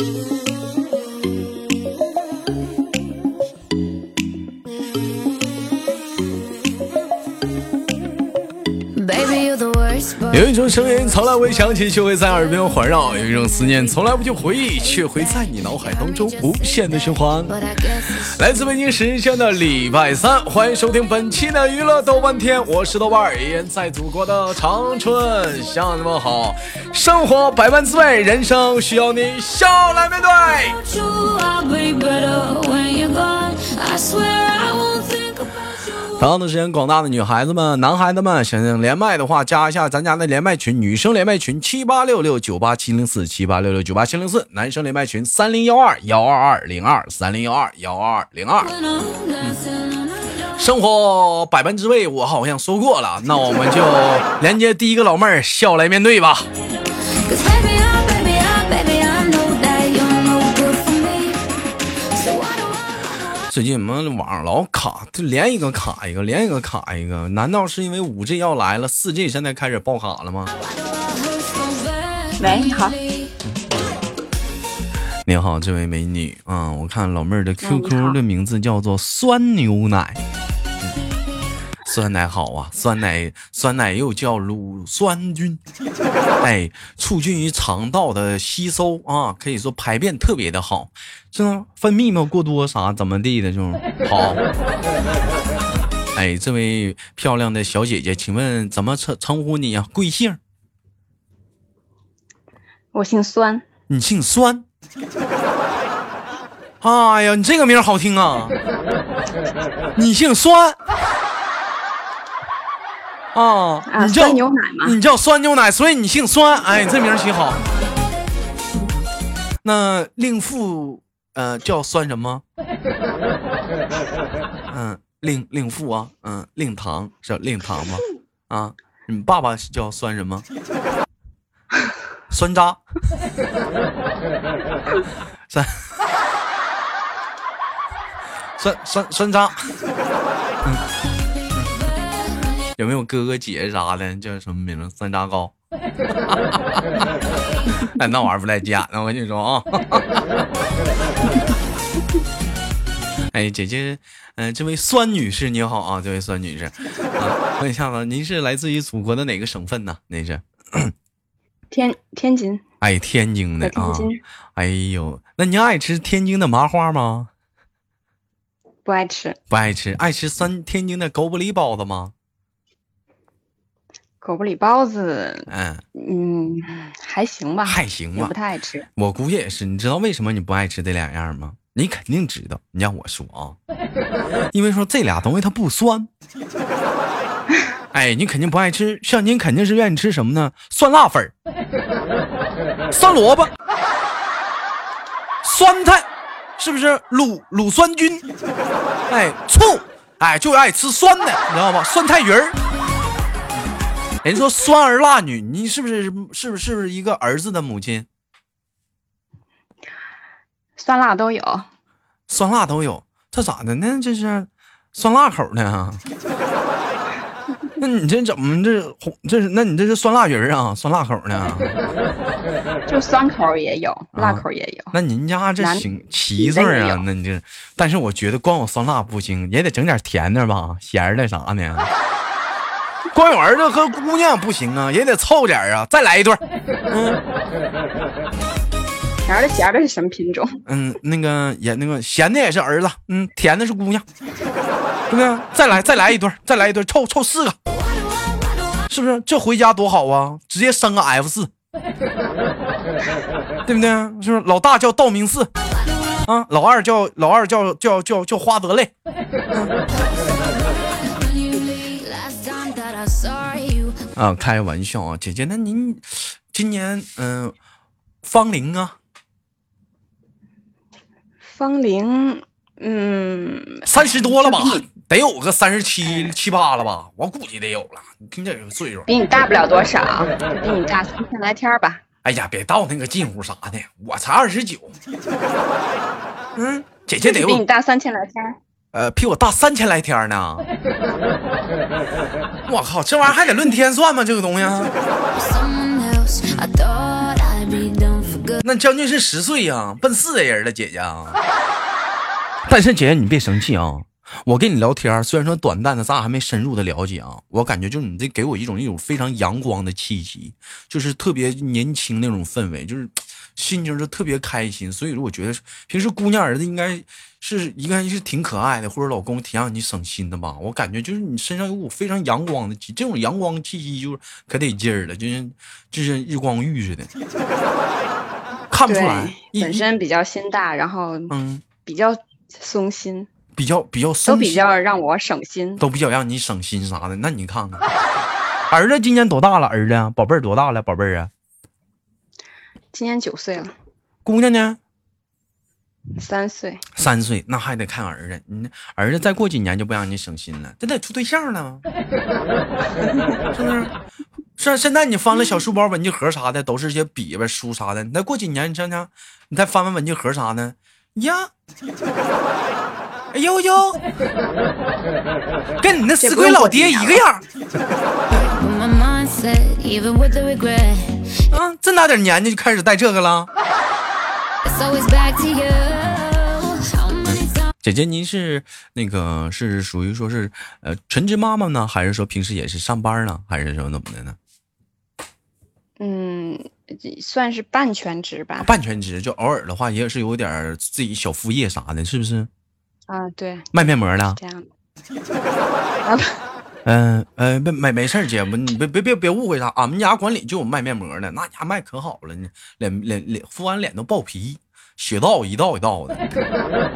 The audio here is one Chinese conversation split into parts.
you. 有一种声音从来未响起，却会在耳边环绕；有一种思念从来不去回忆，却会在你脑海当中无限的循环。来自北京时间的礼拜三，欢迎收听本期的娱乐豆瓣天，我是豆瓣儿，依然在祖国的长春向你们好。生活百般滋味，人生需要你笑来面对。同样的时间，广大的女孩子们、男孩子们，想连麦的话，加一下咱家的连麦群，女生连麦群七八六六九八七零四七八六六九八七零四，男生连麦群三零幺二幺二二零二三零幺二幺二二零二。生活百般滋味，我好像说过了，那我们就连接第一个老妹儿，笑来面对吧。最近我们网上老卡，就连一个卡一个，连一个卡一个。难道是因为五 G 要来了，四 G 现在开始爆卡了吗？喂，你好。你好，这位美女啊，我看老妹儿的 QQ 的名字叫做酸牛奶。酸奶好啊，酸奶酸奶又叫乳酸菌，哎，促进于肠道的吸收啊，可以说排便特别的好，这分泌嘛过多啥怎么地的就好。哎，这位漂亮的小姐姐，请问怎么称称呼你啊？贵姓？我姓酸。你姓酸？哎呀，你这个名好听啊！你姓酸。啊，你叫牛奶吗？你叫酸牛奶，所以你姓酸。哎，这名起好。那令父呃叫酸什么？嗯，令令父啊，嗯，令堂叫令堂吗？啊，你爸爸叫酸什么？酸渣。酸 酸酸酸渣。嗯。有没有哥哥姐姐啥的？叫什么名字？酸渣糕。哎，那玩意儿不带假的，我跟你说啊。哎，姐姐，嗯，这位酸女士你好啊，这位酸女士，啊，问一下子，您是来自于祖国的哪个省份呢？那是天天津。哎，天津的啊。哎呦，那您爱吃天津的麻花吗？不爱吃。不爱吃，爱吃酸天津的狗不理包子吗？狗不理包子，嗯嗯，还行吧，还行吧，不太爱吃。我估计也是，你知道为什么你不爱吃这两样吗？你肯定知道。你让我说啊，因为说这俩东西它不酸。哎，你肯定不爱吃，像您肯定是愿意吃什么呢？酸辣粉 酸萝卜，酸菜，是不是？乳乳酸菌，哎，醋，哎，就爱吃酸的，你知道吗？酸菜鱼儿。人说酸儿辣女，你是不是是不是不是一个儿子的母亲？酸辣都有，酸辣都有，这咋的呢？这是酸辣口呢？那你这怎么这红？这是那你这是酸辣鱼啊？酸辣口呢？就酸口也有，辣口也有。那您家这行七岁啊？那你这，但是我觉得光有酸辣不行，也得整点甜的吧，咸的啥呢？光有儿子和姑娘不行啊，也得凑点啊！再来一对嗯，甜的咸的是什么品种？嗯，那个也那个咸的也是儿子，嗯，甜的是姑娘，对不对？再来再来一对再来一对凑凑四个，是不是？这回家多好啊！直接生个 F 四，对不对？是不是？老大叫道明寺，啊，老二叫老二叫叫叫叫花泽类。啊，开玩笑啊，姐姐，那您今年嗯，芳龄啊？芳龄嗯，三十多了吧？得有个三十七七八了吧？我估计得有了。你听这个岁数，比你大不了多少，比你大三千来天吧。哎呀，别到那个近乎啥的，我才二十九。嗯，姐姐得比你大三千来天。呃，比我大三千来天呢！我靠，这玩意儿还得论天算吗？这个东西？那那将军是十岁呀，奔四的人了，姐姐。但是姐姐你别生气啊，我跟你聊天虽然说短暂的，咱俩还没深入的了解啊。我感觉就是你这给我一种一种非常阳光的气息，就是特别年轻那种氛围，就是心情是特别开心。所以说，我觉得平时姑娘儿子应该是应该是挺可爱的，或者老公挺让你省心的吧。我感觉就是你身上有股非常阳光的气，这种阳光气息就可得劲儿了，就像就像日光浴似的。看不出来，本身比较心大，然后嗯，比较松心，比较比较松，都比较让我省心，都比较让你省心啥的。那你看看，儿子今年多大了？儿子，宝贝儿多大了？宝贝儿啊，今年九岁了。姑娘呢？三岁。三岁，那还得看儿子。你儿子再过几年就不让你省心了，这得处对象了，是不是？是，现在你翻了小书包、文具盒啥的，都是些笔吧、书啥的。你再过几年，你想想，你再翻翻文具盒啥的，呀，哎呦呦，跟你那死鬼老爹一个样。啊，这大点年纪就开始带这个了。姐姐，您是那个是属于说是呃全职妈妈呢，还是说平时也是上班呢，还是说怎么的呢？嗯，算是半全职吧。半全职就偶尔的话，也是有点自己小副业啥的，是不是？啊，对。卖面膜的。这样。嗯呃，没没没事姐夫，你别别别别误会啥，俺们家管理就有卖面膜的，那家卖可好了呢，脸脸脸敷完脸都爆皮，血道一道一道的，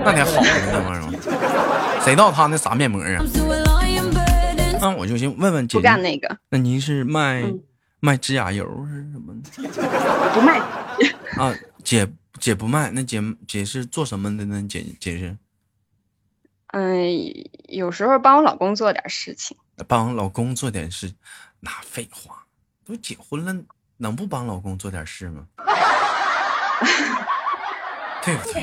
那得好呢，那玩意儿。谁道他那啥面膜啊？那我就先，问问姐。不干那个。那您是卖？卖指甲油是什么的？不卖啊，姐姐不卖，那姐姐是做什么的呢？姐姐是，嗯，有时候帮我老公做点事情。帮老公做点事，那废话，都结婚了，能不帮老公做点事吗？对不对？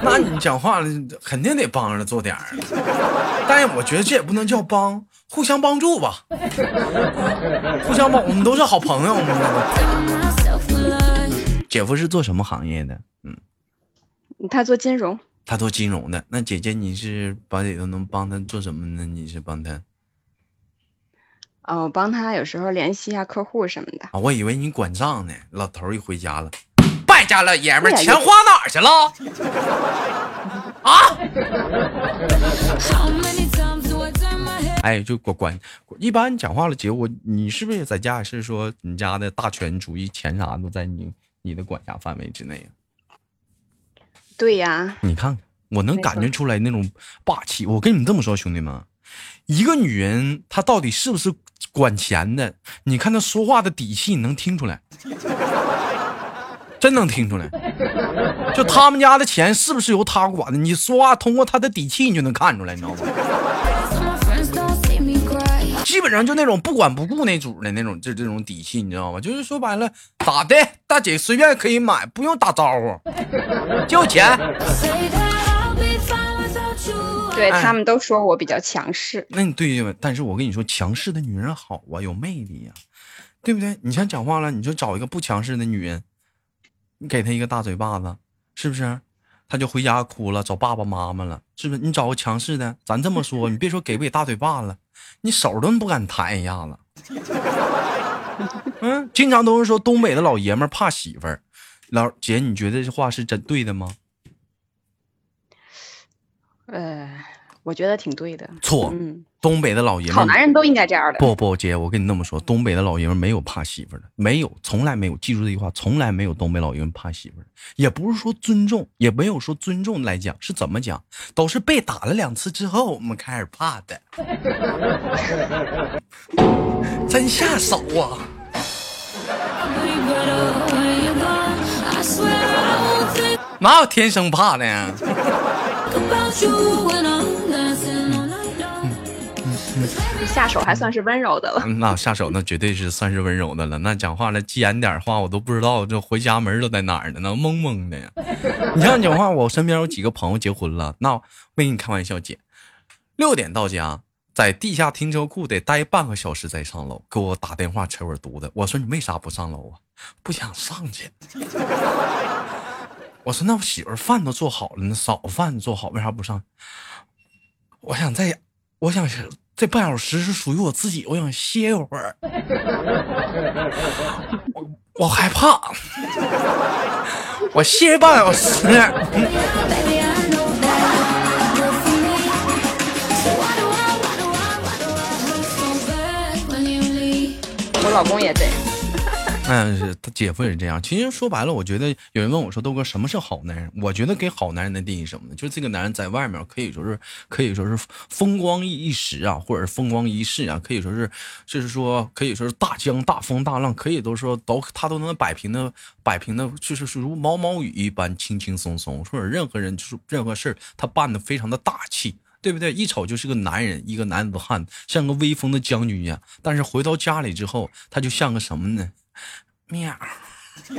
那你讲话了，肯定得帮着做点儿。但是我觉得这也不能叫帮，互相帮助吧。互相帮，我们都是好朋友。姐夫是做什么行业的？嗯，他做金融。他做金融的。那姐姐你是把里头能帮他做什么呢？你是帮他？哦，帮他有时候联系一下客户什么的。啊，我以为你管账呢。老头一回家了。败家老爷们，钱花哪儿去了？啊！哎，就管管，一般讲话了，姐我你是不是在家也是说你家的大权主义，钱啥都在你你的管辖范围之内对呀，你看我能感觉出来那种霸气。我跟你们这么说，兄弟们，一个女人她到底是不是管钱的？你看她说话的底气，你能听出来。真能听出来，就他们家的钱是不是由他管的？你说话通过他的底气，你就能看出来，你知道吗？基本上就那种不管不顾那主的那种，就这种底气，你知道吗？就是说白了，咋的，大姐随便可以买，不用打招呼，就钱。对他们都说我比较强势，那你对对但是我跟你说，强势的女人好啊，有魅力呀，对不对？你像讲话了，你就找一个不强势的女人。你给他一个大嘴巴子，是不是？他就回家哭了，找爸爸妈妈了，是不是？你找个强势的，咱这么说，你别说给不给大嘴巴子，你手都不敢弹一下子。嗯，经常都是说东北的老爷们怕媳妇儿，老姐，你觉得这话是真对的吗？呃。我觉得挺对的。错，东北的老爷们，好男人都应该这样的。不不，姐，我跟你那么说，东北的老爷们没有怕媳妇的，没有，从来没有。记住这句话，从来没有东北老爷们怕媳妇的，也不是说尊重，也没有说尊重来讲，是怎么讲？都是被打了两次之后，我们开始怕的。真下手啊！哪有天生怕的呀？下手还算是温柔的了，那下手那绝对是算是温柔的了。那讲话了，急眼点话，我都不知道这回家门都在哪儿呢，那懵懵的呀。你像讲话，我身边有几个朋友结婚了，那没跟你开玩笑，姐，六点到家，在地下停车库得待半个小时再上楼，给我打电话扯我犊子。我说你为啥不上楼啊？不想上去。我说那我媳妇饭都做好了，那早饭做好，为啥不上？我想在，我想这半小时是属于我自己，我想歇一会儿。我 我害怕，我歇半小时。我老公也这样。嗯，是他姐夫也是这样。其实说白了，我觉得有人问我说：“豆哥，什么是好男人？”我觉得给好男人的定义什么呢？就是这个男人在外面可以说是可以说是风光一时啊，或者是风光一世啊，可以说是就是说可以说是大江大风大浪，可以都说都他都能摆平的摆平的，就是如毛毛雨一般轻轻松松。或者任何人就是任何事他办的非常的大气。对不对？一瞅就是个男人，一个男子汉，像个威风的将军一样。但是回到家里之后，他就像个什么呢？喵。是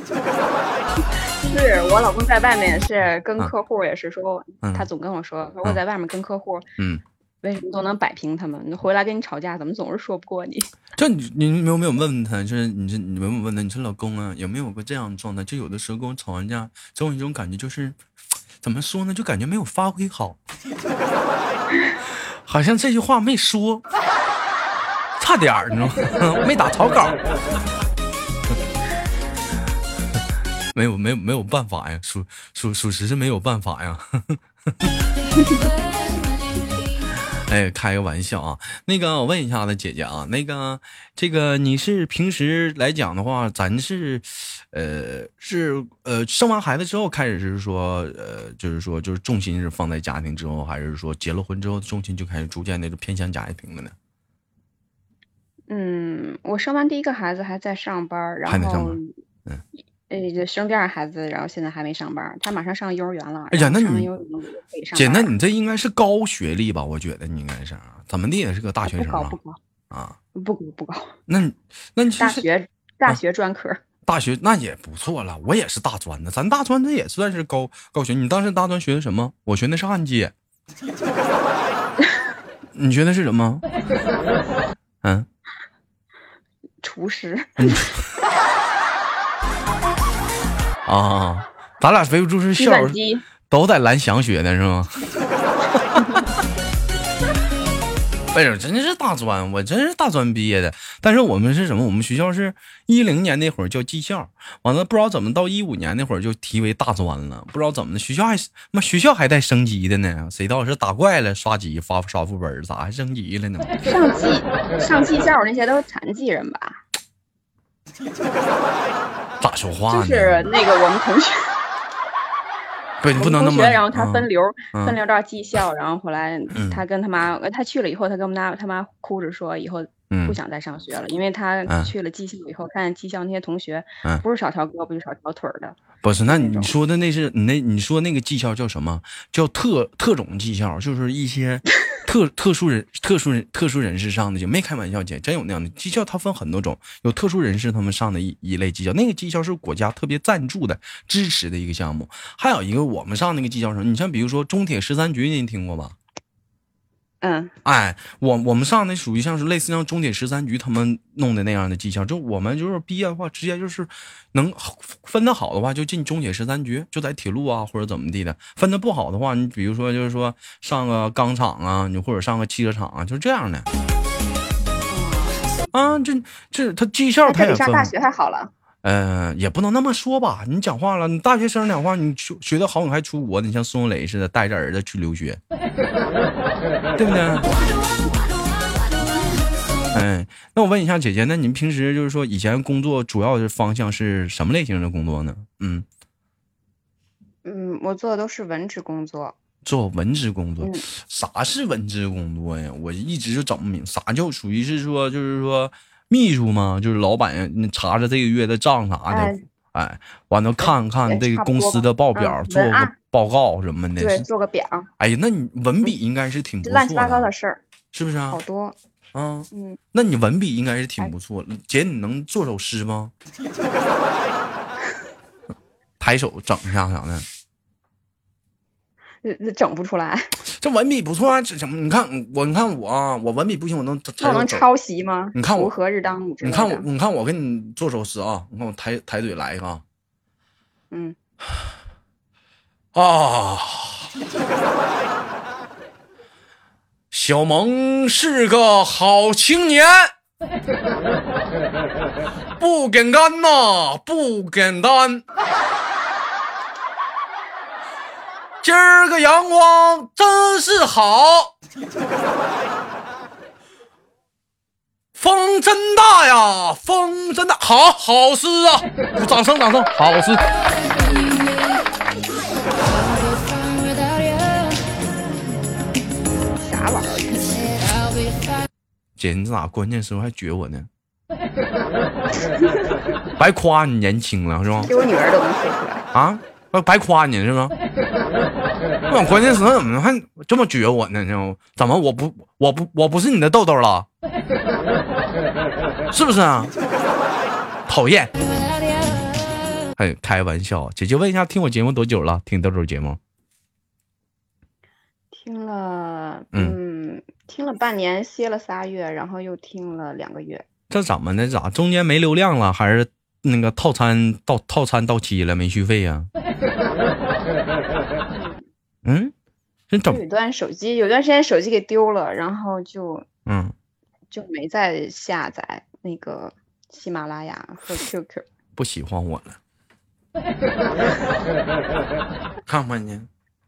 我老公在外面是跟客户也是说，他总跟我说，说我在外面跟客户，嗯，为什么都能摆平他们？你回来跟你吵架，怎么总是说不过你？就你你有没有问问他？就是你这你没有问他？你说老公啊，有没有过这样的状态？就有的时候跟我吵完架，总有一种感觉，就是怎么说呢？就感觉没有发挥好。好像这句话没说，差点儿，你知道吗？没打草稿，没有没有没有办法呀，属属属实是没有办法呀。哎，开个玩笑啊！那个，我问一下子姐姐啊，那个，这个你是平时来讲的话，咱是，呃，是呃，生完孩子之后开始是说，呃，就是说，就是重心是放在家庭之后，还是说结了婚之后重心就开始逐渐那个偏向家庭了呢？嗯，我生完第一个孩子还在上班，然后，嗯。哎，生第二孩子，然后现在还没上班，他马上上幼儿园了。哎呀，那你姐，那你这应该是高学历吧？我觉得你应该是怎么的也是个大学生啊？不高，啊，不高，不高。那，那你大学大学专科，大学那也不错了。我也是大专的，咱大专这也算是高高学。你当时大专学的什么？我学的是焊接。你学的是什么？嗯，厨师。啊，咱俩非不住是校都在蓝翔学的是吗？哎呀，真是大专，我真是大专毕业的。但是我们是什么？我们学校是一零年那会儿叫技校，完了不知道怎么到一五年那会儿就提为大专了。不知道怎么的，学校还妈学校还带升级的呢？谁道是打怪了刷级发刷副本，咋还升级了呢？上技上技校那些都是残疾人吧？咋说话呢？就是那个我们同学，不，你不能那么。然后他分流，分流到技校，然后后来他跟他妈，他去了以后，他跟我们家他妈哭着说，以后不想再上学了，因为他去了技校以后，看见技校那些同学，不是少条胳膊就少条腿的。不是，那你说的那是你那你说那个技校叫什么？叫特特种技校，就是一些。特特殊人、特殊人、特殊人士上的就没开玩笑，姐真有那样的技校，它分很多种，有特殊人士他们上的一一类技校，那个技校是国家特别赞助的、支持的一个项目。还有一个我们上那个技校什么？你像比如说中铁十三局，您听过吧？嗯，哎，我我们上的属于像是类似像中铁十三局他们弄的那样的技校，就我们就是毕业的话，直接就是能分的好的话，就进中铁十三局，就在铁路啊或者怎么地的；分的不好的话，你比如说就是说上个钢厂啊，你或者上个汽车厂啊，就是这样的。啊，这这他技校他也上大学还好了。嗯，也不能那么说吧。你讲话了，你大学生讲话，你学学的好，你还出国？你像孙红雷似的，带着儿子去留学，对不对？哎，那我问一下姐姐，那你们平时就是说以前工作主要的方向是什么类型的工作呢？嗯嗯，我做的都是文职工作。做文职工作，啥是文职工作呀？我一直就整不明，啥叫属于是说就是说。秘书嘛？就是老板查查这个月的账啥的，哎，完了看看这个公司的报表，做个报告什么的，对，做个表。哎呀，那你文笔应该是挺不错，乱七八糟的事儿，是不是啊？好多，嗯嗯，那你文笔应该是挺不错。姐，你能做首诗吗？抬手整一下啥的？整不出来。这文笔不错啊，这怎么？你看我，你看我，我文笔不行，我能我能抄袭吗？你看我何日当午？你看我，你看我给你做首诗啊！你看我抬抬腿来一个，嗯，啊，小萌是个好青年，不简单呐，不简单。今儿个阳光真是好，风真大呀，风真大，好好诗啊！掌声，掌声，好诗。啥玩意儿？姐，你咋关键时候还撅我呢？白夸你年轻了是吧？给我女儿都能说出来啊。白夸你是吗？我关键时候怎么还这么撅我呢？怎么我不我不我不是你的豆豆了？是不是啊？讨厌！哎，开玩笑，姐姐问一下，听我节目多久了？听豆豆节目？听了，嗯，听了半年，歇了仨月，然后又听了两个月。这怎么的？咋中间没流量了？还是？那个套餐到套餐到期了没续费呀？嗯，有一段手机有段时间手机给丢了，然后就嗯就没再下载那个喜马拉雅和 QQ。不喜欢我了？看看你，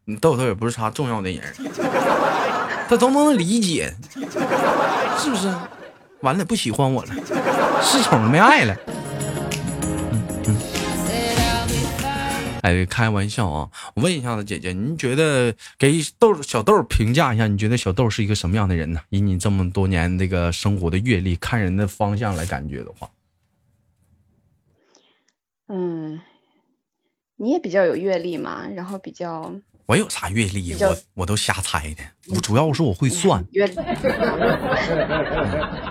你豆豆也不是啥重要的人，他都能理解，是不是？完了不喜欢我了，失宠了没爱了。哎，开玩笑啊！我问一下子，姐姐，您觉得给豆小豆评价一下，你觉得小豆是一个什么样的人呢？以你这么多年这个生活的阅历，看人的方向来感觉的话，嗯，你也比较有阅历嘛，然后比较我有啥阅历？我我都瞎猜的，我主要是我会算，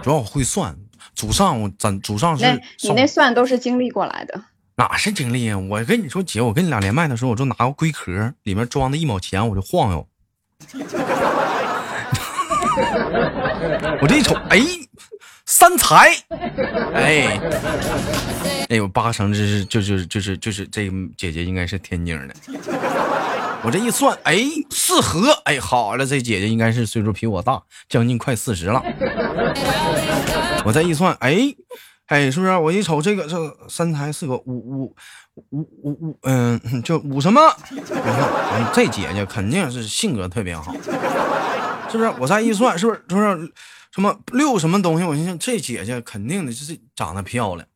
主要我会算，祖上咱祖上是，你那算都是经历过来的。哪是经历啊！我跟你说，姐，我跟你俩连麦的时候，我就拿个龟壳，里面装的一毛钱，我就晃悠。我这一瞅，哎，三财，哎，哎呦，八成这是就是就是就是这姐姐应该是天津的。我这一算，哎，四合，哎，好了，这姐姐应该是岁数比我大，将近快四十了。我再一算，哎。哎，是不是？我一瞅这个，这身材是个五五五五五，嗯，就五什么？你看，这姐姐肯定是性格特别好，是不是？我再一算，是不是？是不是？什么六什么东西？我心想，这姐姐肯定的就是长得漂亮，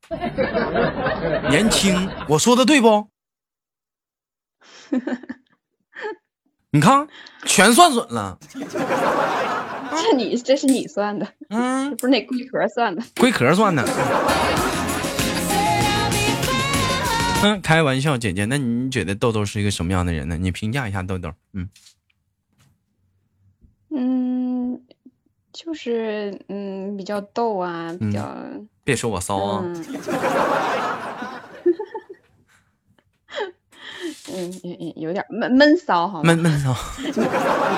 年轻。我说的对不？你看，全算准了。这你这是你算的，嗯，不是那龟壳算的，龟壳算的。嗯，开玩笑，姐姐，那你觉得豆豆是一个什么样的人呢？你评价一下豆豆。嗯，嗯，就是嗯，比较逗啊，比较。别说我骚啊。嗯嗯嗯，有点闷闷骚哈，闷闷骚。你你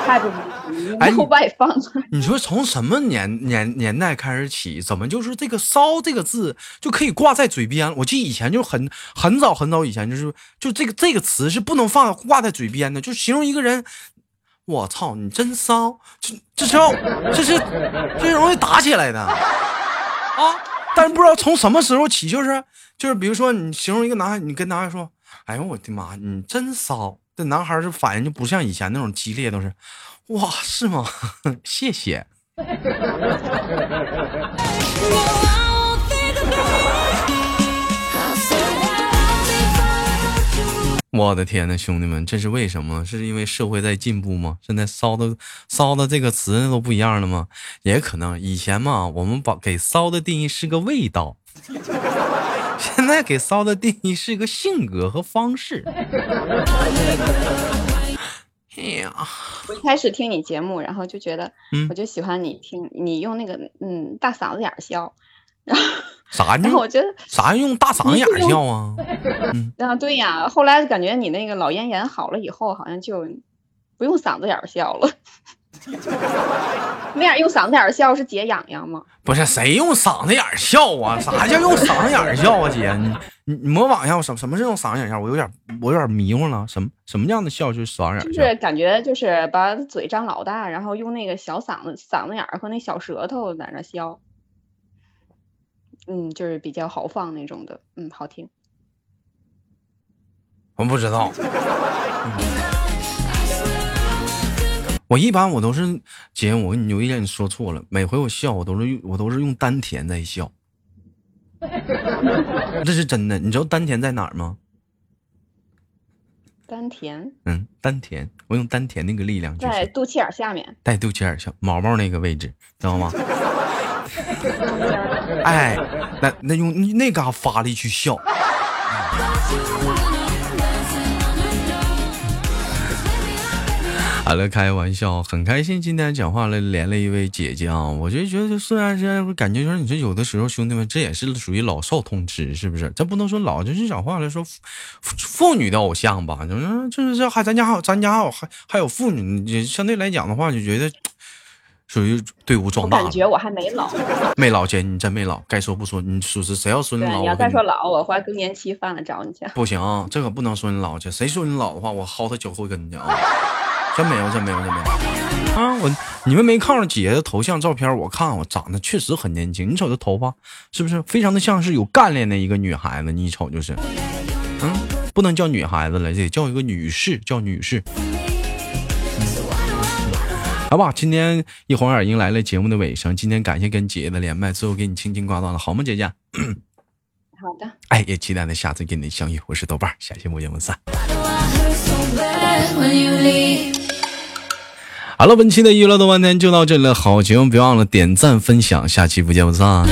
太不 你太外放了。你说从什么年年年代开始起，怎么就是这个“骚”这个字就可以挂在嘴边？我记得以前就很很早很早以前，就是就这个这个词是不能放挂在嘴边的，就形容一个人。我操，你真骚！这这是要这是这容易打起来的啊！但是不知道从什么时候起，就是就是比如说你形容一个男孩，你跟男孩说。哎呦我的妈！你真骚！这男孩儿反应就不像以前那种激烈，都是，哇，是吗？谢谢。我的天呐，兄弟们，这是为什么？是因为社会在进步吗？现在“骚”的“骚”的这个词都不一样了吗？也可能以前嘛，我们把给“骚”的定义是个味道。现在给骚的定义是一个性格和方式。哎呀，我一开始听你节目，然后就觉得，我就喜欢你听你用那个嗯大嗓子眼笑，然 后啥？然后我觉得啥用大嗓子眼笑啊？啊对呀，后来感觉你那个老咽炎好了以后，好像就不用嗓子眼笑了。那眼用嗓子眼笑是解痒痒吗？不是，谁用嗓子眼笑啊？啥叫用嗓子眼笑啊，姐？你你你模仿一下，什什么是用嗓子眼笑？我有点我有点迷糊了。什么什么样的笑就是嗓子眼？就是感觉就是把嘴张老大，然后用那个小嗓子嗓子眼和那小舌头在那笑。嗯，就是比较豪放那种的，嗯，好听。我不知道。我一般我都是姐，我跟你有一点你说错了。每回我笑，我都是用我都是用丹田在笑，这是真的。你知道丹田在哪儿吗？丹田，嗯，丹田，我用丹田那个力量就，在肚脐眼下面，在肚脐眼下毛毛那个位置，知道吗？哎，那那用那嘎发力去笑。好了，开玩笑，很开心今天讲话了，连了一位姐姐啊，我就觉得虽然是感觉说，你说有的时候兄弟们，这也是属于老少通吃，是不是？咱不能说老，就是讲话来说，妇女的偶像吧，就是就是这还咱家还有咱家还有还还有妇女，相对来讲的话，就觉得属于队伍壮大。感觉我还没老，没老姐，你真没老，该说不说，你属实谁要说你老，你要再说老，我怀更年期犯了找你去。不行，这可不能说你老去，谁说你老的话，我薅他脚后跟去啊！真没有，真没有，真没有啊！我你们没看着姐姐的头像照片？我看我长得确实很年轻。你瞅这头发，是不是非常的像是有干练的一个女孩子？你一瞅就是，嗯，不能叫女孩子了，得叫一个女士，叫女士。好吧，今天一晃眼迎来了节目的尾声。今天感谢跟姐姐的连麦，最后给你轻轻挂断了，好吗，姐姐？好的。哎，也期待着下次跟你相遇。我是豆瓣，下期不见不散。好了，本期的娱乐的万天就到这里了。好节目，别忘了点赞分享，下期不见不散。